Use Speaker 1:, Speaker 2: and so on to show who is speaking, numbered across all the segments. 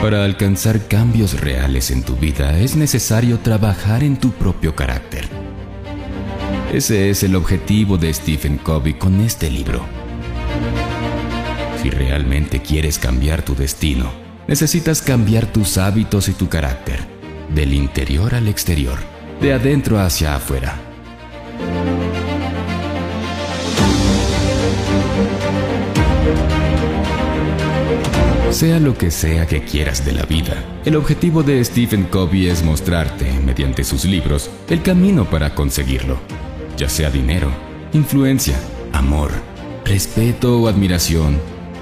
Speaker 1: Para alcanzar cambios reales en tu vida es necesario trabajar en tu propio carácter. Ese es el objetivo de Stephen Covey con este libro. Si realmente quieres cambiar tu destino, necesitas cambiar tus hábitos y tu carácter, del interior al exterior, de adentro hacia afuera. Sea lo que sea que quieras de la vida, el objetivo de Stephen Covey es mostrarte, mediante sus libros, el camino para conseguirlo, ya sea dinero, influencia, amor, respeto o admiración,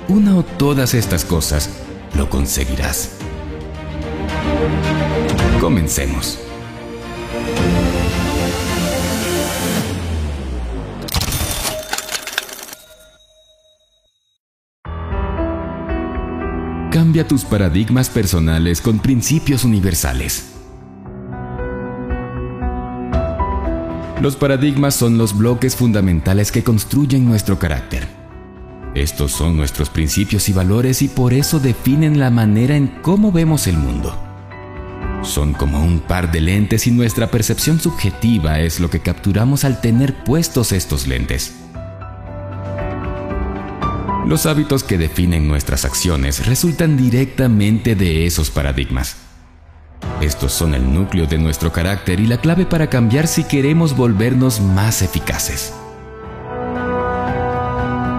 Speaker 1: una o todas estas cosas, lo conseguirás. Comencemos. Cambia tus paradigmas personales con principios universales. Los paradigmas son los bloques fundamentales que construyen nuestro carácter. Estos son nuestros principios y valores y por eso definen la manera en cómo vemos el mundo. Son como un par de lentes y nuestra percepción subjetiva es lo que capturamos al tener puestos estos lentes. Los hábitos que definen nuestras acciones resultan directamente de esos paradigmas. Estos son el núcleo de nuestro carácter y la clave para cambiar si queremos volvernos más eficaces.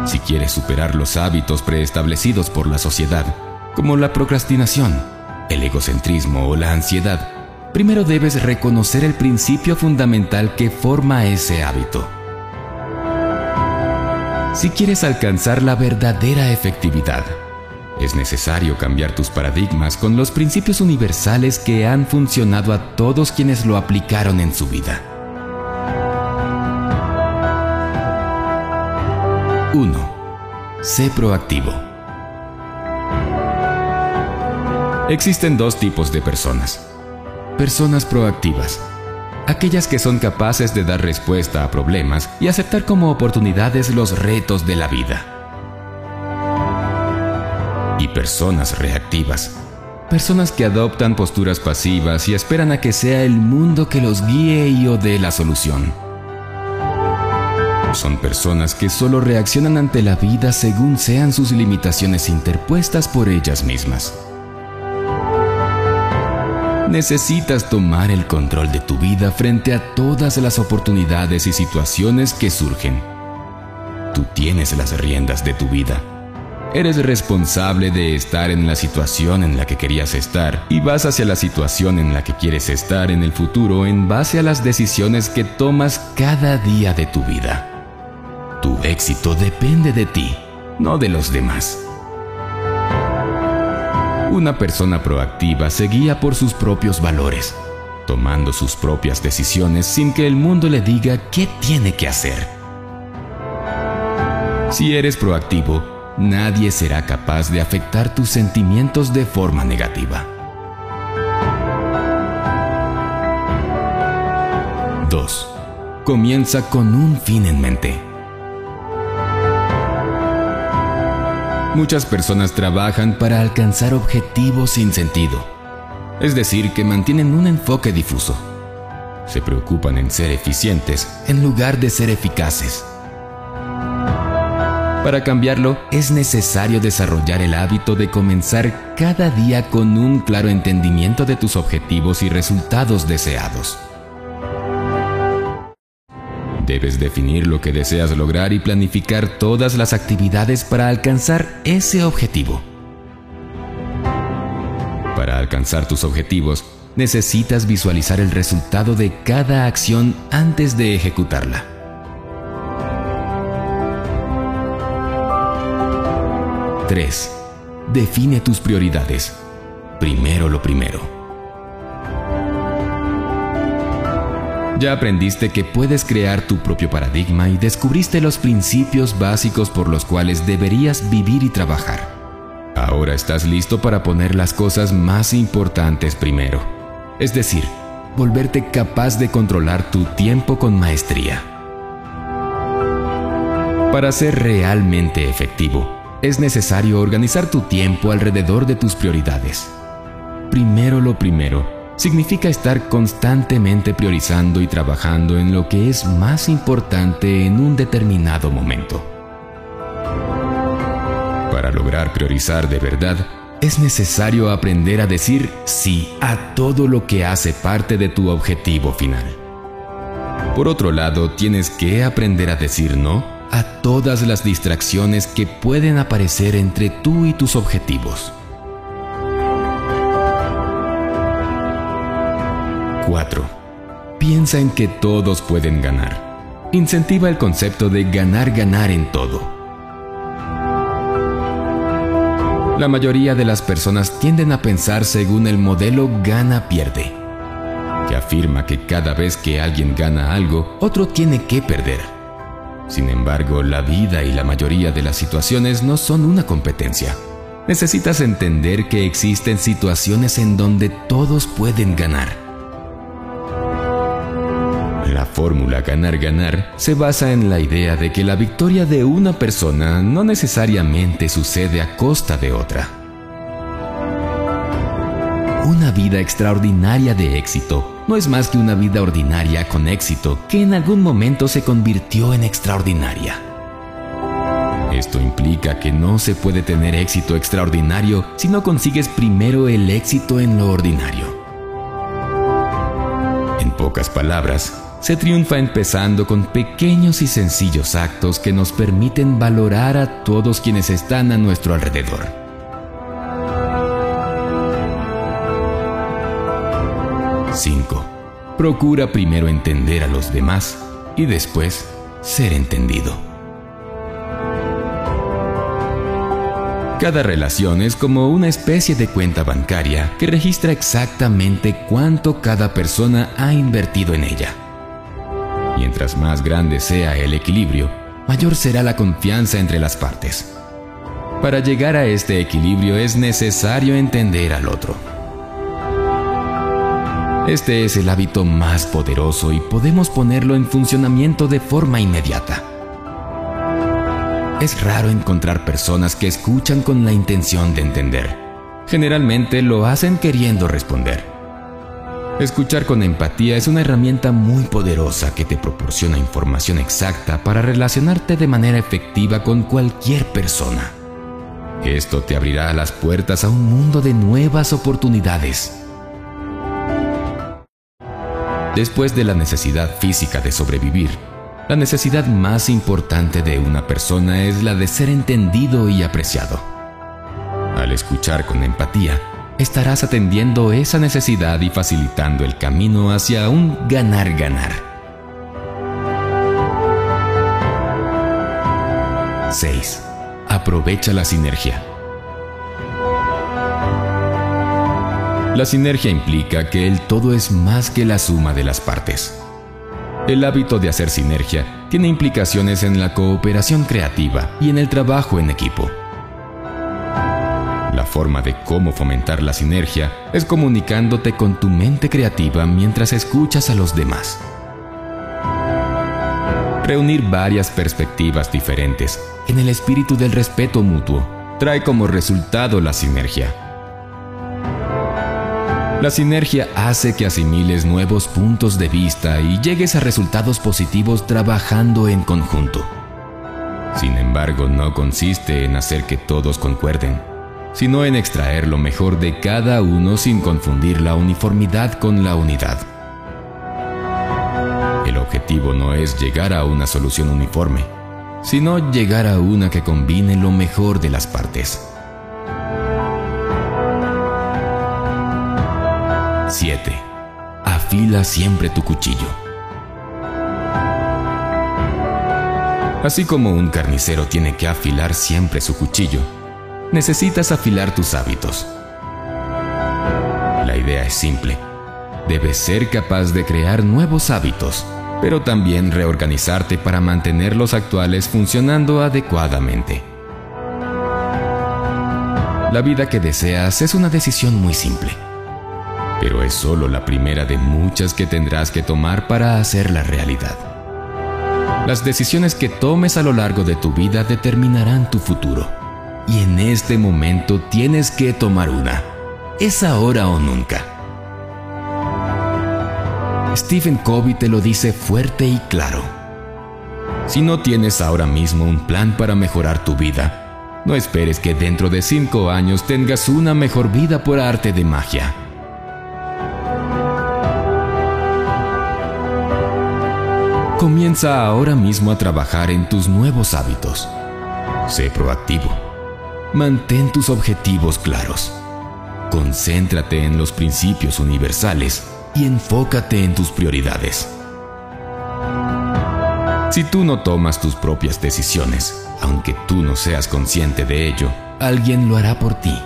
Speaker 1: Si quieres superar los hábitos preestablecidos por la sociedad, como la procrastinación, el egocentrismo o la ansiedad, primero debes reconocer el principio fundamental que forma ese hábito. Si quieres alcanzar la verdadera efectividad, es necesario cambiar tus paradigmas con los principios universales que han funcionado a todos quienes lo aplicaron en su vida. 1. Sé proactivo. Existen dos tipos de personas. Personas proactivas aquellas que son capaces de dar respuesta a problemas y aceptar como oportunidades los retos de la vida. Y personas reactivas, personas que adoptan posturas pasivas y esperan a que sea el mundo que los guíe y o dé la solución. Son personas que solo reaccionan ante la vida según sean sus limitaciones interpuestas por ellas mismas. Necesitas tomar el control de tu vida frente a todas las oportunidades y situaciones que surgen. Tú tienes las riendas de tu vida. Eres responsable de estar en la situación en la que querías estar y vas hacia la situación en la que quieres estar en el futuro en base a las decisiones que tomas cada día de tu vida. Tu éxito depende de ti, no de los demás. Una persona proactiva se guía por sus propios valores, tomando sus propias decisiones sin que el mundo le diga qué tiene que hacer. Si eres proactivo, nadie será capaz de afectar tus sentimientos de forma negativa. 2. Comienza con un fin en mente. Muchas personas trabajan para alcanzar objetivos sin sentido, es decir, que mantienen un enfoque difuso. Se preocupan en ser eficientes en lugar de ser eficaces. Para cambiarlo, es necesario desarrollar el hábito de comenzar cada día con un claro entendimiento de tus objetivos y resultados deseados. Debes definir lo que deseas lograr y planificar todas las actividades para alcanzar ese objetivo. Para alcanzar tus objetivos, necesitas visualizar el resultado de cada acción antes de ejecutarla. ¡3! Define tus prioridades. Primero lo primero. Ya aprendiste que puedes crear tu propio paradigma y descubriste los principios básicos por los cuales deberías vivir y trabajar. Ahora estás listo para poner las cosas más importantes primero. Es decir, volverte capaz de controlar tu tiempo con maestría. Para ser realmente efectivo, es necesario organizar tu tiempo alrededor de tus prioridades. primero lo primero significa estar constantemente priorizando y trabajando en lo que es más importante en un determinado momento. Para lograr priorizar de verdad, es necesario aprender a decir sí a todo lo que hace parte de tu objetivo final. Por otro lado, tienes que aprender a decir no a todas las distracciones que pueden aparecer entre tú y tus objetivos. 4. Piensa en que todos pueden ganar. Incentiva el concepto de ganar-ganar en todo. La mayoría de las personas tienden a pensar según el modelo gana-pierde, que afirma que cada vez que alguien gana algo, otro tiene que perder. Sin embargo, la vida y la mayoría de las situaciones no son una competencia. Necesitas entender que existen situaciones en donde todos pueden ganar fórmula ganar-ganar se basa en la idea de que la victoria de una persona no necesariamente sucede a costa de otra. Una vida extraordinaria de éxito no es más que una vida ordinaria con éxito que en algún momento se convirtió en extraordinaria. Esto implica que no se puede tener éxito extraordinario si no consigues primero el éxito en lo ordinario. En pocas palabras, se triunfa empezando con pequeños y sencillos actos que nos permiten valorar a todos quienes están a nuestro alrededor. ¡5! Procura primero entender a los demás y después ser entendido. Cada relación es como una especie de cuenta bancaria que registra exactamente cuánto cada persona ha invertido en ella. Mientras más grande sea el equilibrio, mayor será la confianza entre las partes. Para llegar a este equilibrio es necesario entender al otro. Este es el hábito más poderoso y podemos ponerlo en funcionamiento de forma inmediata. Es raro encontrar personas que escuchan con la intención de entender. Generalmente lo hacen queriendo responder. Escuchar con empatía es una herramienta muy poderosa que te proporciona información exacta para relacionarte de manera efectiva con cualquier persona. Esto te abrirá las puertas a un mundo de nuevas oportunidades. Después de la necesidad física de sobrevivir, la necesidad más importante de una persona es la de ser entendido y apreciado. Al escuchar con empatía, estarás atendiendo esa necesidad y facilitando el camino hacia un ganar-ganar. 6. Aprovecha la sinergia. La sinergia implica que el todo es más que la suma de las partes. El hábito de hacer sinergia tiene implicaciones en la cooperación creativa y en el trabajo en equipo. La forma de cómo fomentar la sinergia es comunicándote con tu mente creativa mientras escuchas a los demás. Reunir varias perspectivas diferentes en el espíritu del respeto mutuo trae como resultado la sinergia. La sinergia hace que asimiles nuevos puntos de vista y llegues a resultados positivos trabajando en conjunto. Sin embargo, no consiste en hacer que todos concuerden sino en extraer lo mejor de cada uno sin confundir la uniformidad con la unidad. El objetivo no es llegar a una solución uniforme, sino llegar a una que combine lo mejor de las partes. 7. Afila siempre tu cuchillo. Así como un carnicero tiene que afilar siempre su cuchillo, necesitas afilar tus hábitos. La idea es simple. Debes ser capaz de crear nuevos hábitos, pero también reorganizarte para mantener los actuales funcionando adecuadamente. La vida que deseas es una decisión muy simple, pero es solo la primera de muchas que tendrás que tomar para hacerla realidad. Las decisiones que tomes a lo largo de tu vida determinarán tu futuro y en este momento tienes que tomar una. es ahora o nunca. Stephen Covey te lo dice fuerte y claro. Si no tienes ahora mismo un plan para mejorar tu vida, no esperes que dentro de cinco años tengas una mejor vida por arte de magia. Comienza ahora mismo a trabajar en tus nuevos hábitos. Sé proactivo. Mantén tus objetivos claros. Concéntrate en los principios universales y enfócate en tus prioridades. Si tú no tomas tus propias decisiones, aunque tú no seas consciente de ello, alguien lo hará por ti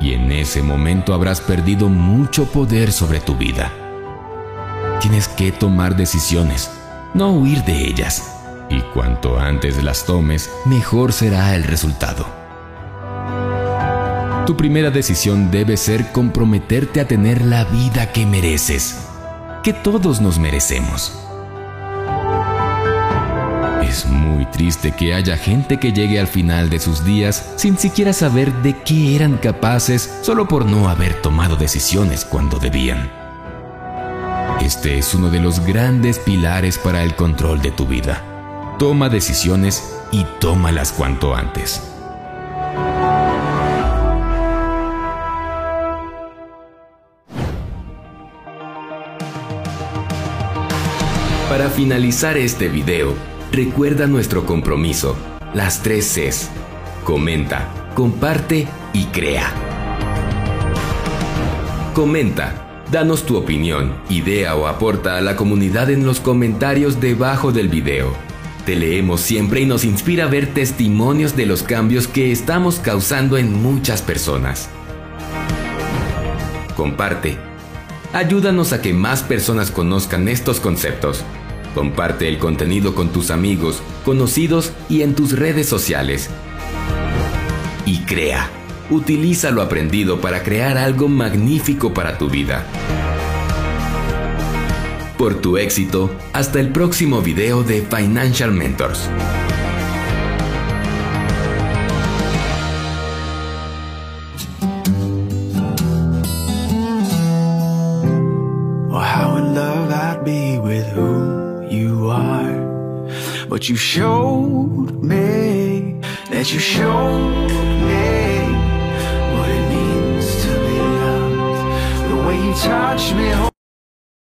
Speaker 1: y en ese momento habrás perdido mucho poder sobre tu vida. Tienes que tomar decisiones no huir de ellas. Y cuanto antes las tomes, mejor será el resultado. Tu primera decisión debe ser comprometerte a tener la vida que mereces, que todos nos merecemos. Es muy triste que haya gente que llegue al final de sus días sin siquiera saber de qué eran capaces solo por no haber tomado decisiones cuando debían. Este es uno de los grandes pilares para el control de tu vida. Toma decisiones y tómalas cuanto antes. Para finalizar este video, recuerda nuestro compromiso, las tres Cs. Comenta, comparte y crea. Comenta Danos tu opinión, idea o aporta a la comunidad en los comentarios debajo del video. Te leemos siempre y nos inspira a ver testimonios de los cambios que estamos causando en muchas personas. Comparte. Ayúdanos a que más personas conozcan estos conceptos. Comparte el contenido con tus amigos, conocidos y en tus redes sociales. Y crea. Utiliza lo aprendido para crear algo magnífico para tu vida. Por tu éxito, hasta el próximo video de Financial Mentors. But you showed me that you showed me what it means to be loved. The way you touch me.